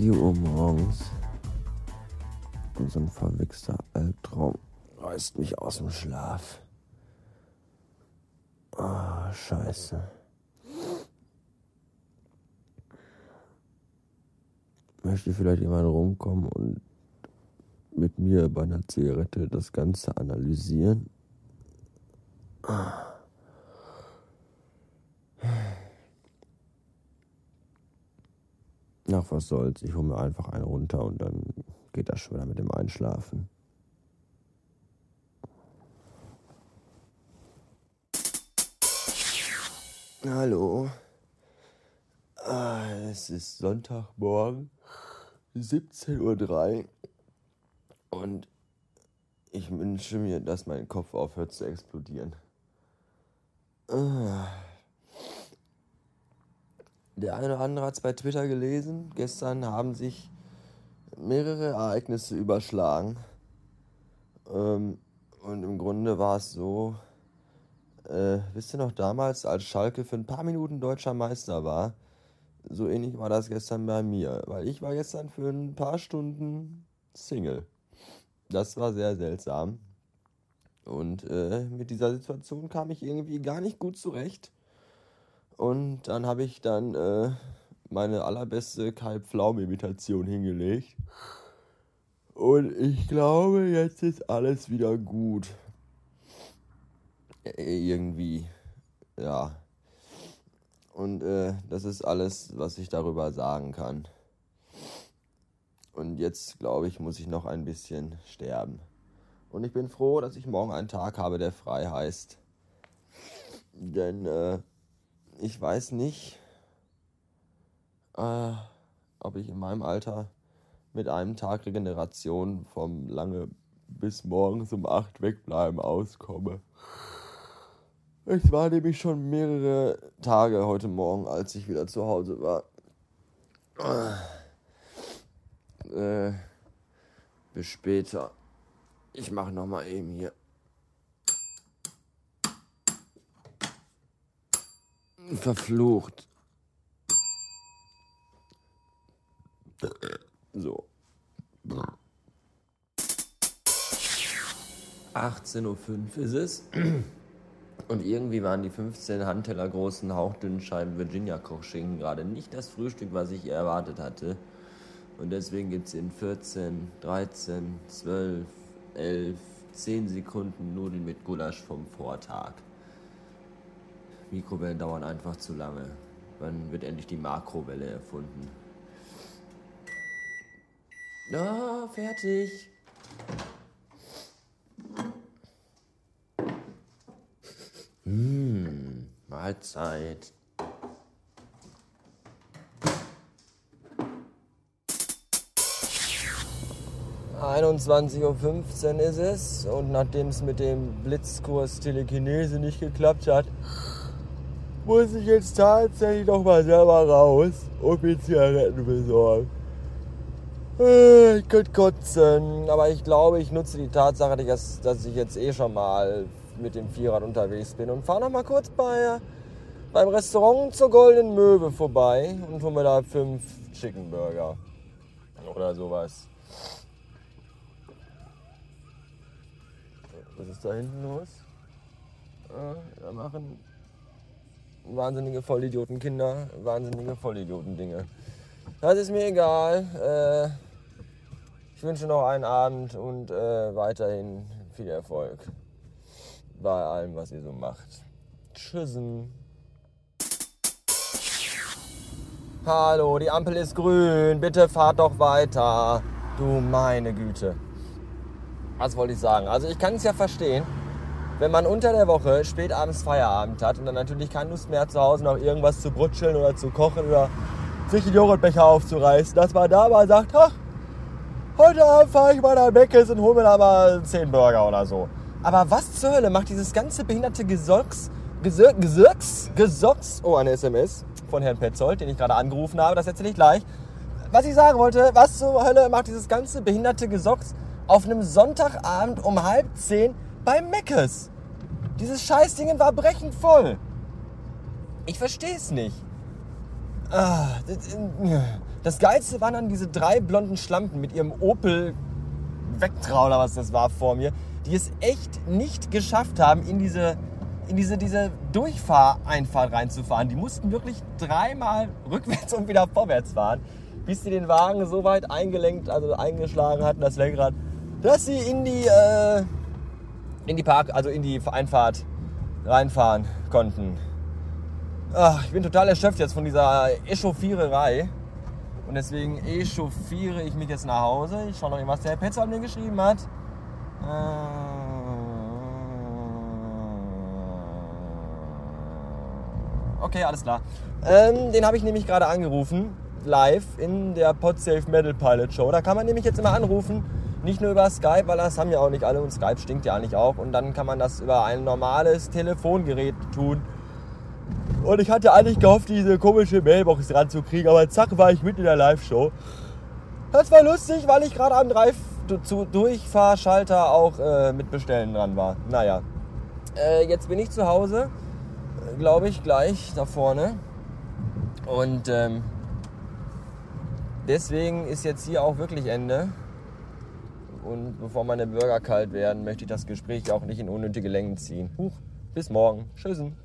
morgens. Und so ein verwichster Albtraum reißt mich aus dem Schlaf. Ah, oh, scheiße. Möchte vielleicht jemand rumkommen und mit mir bei einer Zigarette das Ganze analysieren? Was soll's. Ich hole mir einfach einen runter und dann geht das schon wieder mit dem Einschlafen. Hallo. Ah, es ist Sonntagmorgen, 17.03 Uhr. Und ich wünsche mir, dass mein Kopf aufhört zu explodieren. Ah. Der eine oder andere hat es bei Twitter gelesen. Gestern haben sich mehrere Ereignisse überschlagen. Ähm, und im Grunde war es so, äh, wisst ihr noch damals, als Schalke für ein paar Minuten deutscher Meister war? So ähnlich war das gestern bei mir, weil ich war gestern für ein paar Stunden Single. Das war sehr seltsam. Und äh, mit dieser Situation kam ich irgendwie gar nicht gut zurecht. Und dann habe ich dann äh, meine allerbeste Kai Pflaum-Imitation hingelegt. Und ich glaube, jetzt ist alles wieder gut. Äh, irgendwie. Ja. Und äh, das ist alles, was ich darüber sagen kann. Und jetzt, glaube ich, muss ich noch ein bisschen sterben. Und ich bin froh, dass ich morgen einen Tag habe, der frei heißt. Denn äh, ich weiß nicht, äh, ob ich in meinem Alter mit einem Tag Regeneration vom lange bis morgens um 8 wegbleiben auskomme. Es war nämlich schon mehrere Tage heute Morgen, als ich wieder zu Hause war. Äh, bis später. Ich mache noch mal eben hier. Verflucht. So. 18.05 Uhr ist es. Und irgendwie waren die 15 Handteller großen hauchdünnen Scheiben Virginia Kochschinken gerade nicht das Frühstück, was ich erwartet hatte. Und deswegen gibt es in 14, 13, 12, 11, 10 Sekunden Nudeln mit Gulasch vom Vortag. Mikrowellen dauern einfach zu lange. Wann wird endlich die Makrowelle erfunden? Ah, fertig. Mmh, Mahlzeit. 21.15 Uhr ist es und nachdem es mit dem Blitzkurs Telekinese nicht geklappt hat, muss ich jetzt tatsächlich noch mal selber raus und mir Zigaretten besorgen. Äh, ich könnte kotzen, aber ich glaube, ich nutze die Tatsache, dass, dass ich jetzt eh schon mal mit dem Vierrad unterwegs bin und fahre noch mal kurz bei, beim Restaurant zur Goldenen Möwe vorbei und hole mir da fünf Chicken Burger oder sowas. Was ist da hinten los? Äh, da machen wahnsinnige Vollidioten-Kinder wahnsinnige Vollidioten-Dinge. Das ist mir egal. Äh, ich wünsche noch einen Abend und äh, weiterhin viel Erfolg bei allem, was ihr so macht. Tschüssen. Hallo, die Ampel ist grün. Bitte fahrt doch weiter. Du meine Güte. Was wollte ich sagen? Also ich kann es ja verstehen, wenn man unter der Woche spät abends Feierabend hat und dann natürlich keine Lust mehr zu Hause noch irgendwas zu brutscheln oder zu kochen oder sich den Joghurtbecher aufzureißen, dass man da mal sagt, ach, heute Abend fahre ich mal nach Meckes und hole mir da mal 10 Burger oder so. Aber was zur Hölle macht dieses ganze behinderte Gesocks, Gesirks, Gesirks, Gesocks, oh, eine SMS von Herrn Petzold, den ich gerade angerufen habe, das erzähle ich gleich. Was ich sagen wollte, was zur Hölle macht dieses ganze behinderte Gesocks auf einem Sonntagabend um halb zehn bei Meckes. Dieses Scheißding war brechend voll. Ich verstehe es nicht. Ah, Das Geilste waren dann diese drei blonden Schlampen mit ihrem Opel Vectra oder was das war vor mir, die es echt nicht geschafft haben, in diese, in diese, diese Durchfahreinfahrt reinzufahren. Die mussten wirklich dreimal rückwärts und wieder vorwärts fahren, bis sie den Wagen so weit eingelenkt, also eingeschlagen hatten, das Lenkrad, dass sie in die, äh, in die Park, also in die Einfahrt reinfahren konnten. Ach, ich bin total erschöpft jetzt von dieser Echauffiererei. Und deswegen echauffiere ich mich jetzt nach Hause. Ich schaue noch eben, was der Herr Petzold mir geschrieben hat. Äh, okay, alles klar. Ähm, den habe ich nämlich gerade angerufen, live in der Podsafe Metal Pilot Show. Da kann man nämlich jetzt immer anrufen, nicht nur über Skype, weil das haben ja auch nicht alle und Skype stinkt ja eigentlich auch. Und dann kann man das über ein normales Telefongerät tun. Und ich hatte eigentlich gehofft, diese komische Mailbox ranzukriegen, aber zack, war ich mitten in der Live-Show. Das war lustig, weil ich gerade am Drive Durchfahrschalter auch äh, mit Bestellen dran war. Naja, äh, jetzt bin ich zu Hause, glaube ich, gleich da vorne. Und ähm, deswegen ist jetzt hier auch wirklich Ende. Und bevor meine Burger kalt werden, möchte ich das Gespräch auch nicht in unnötige Längen ziehen. Huch, bis morgen. Tschüssen.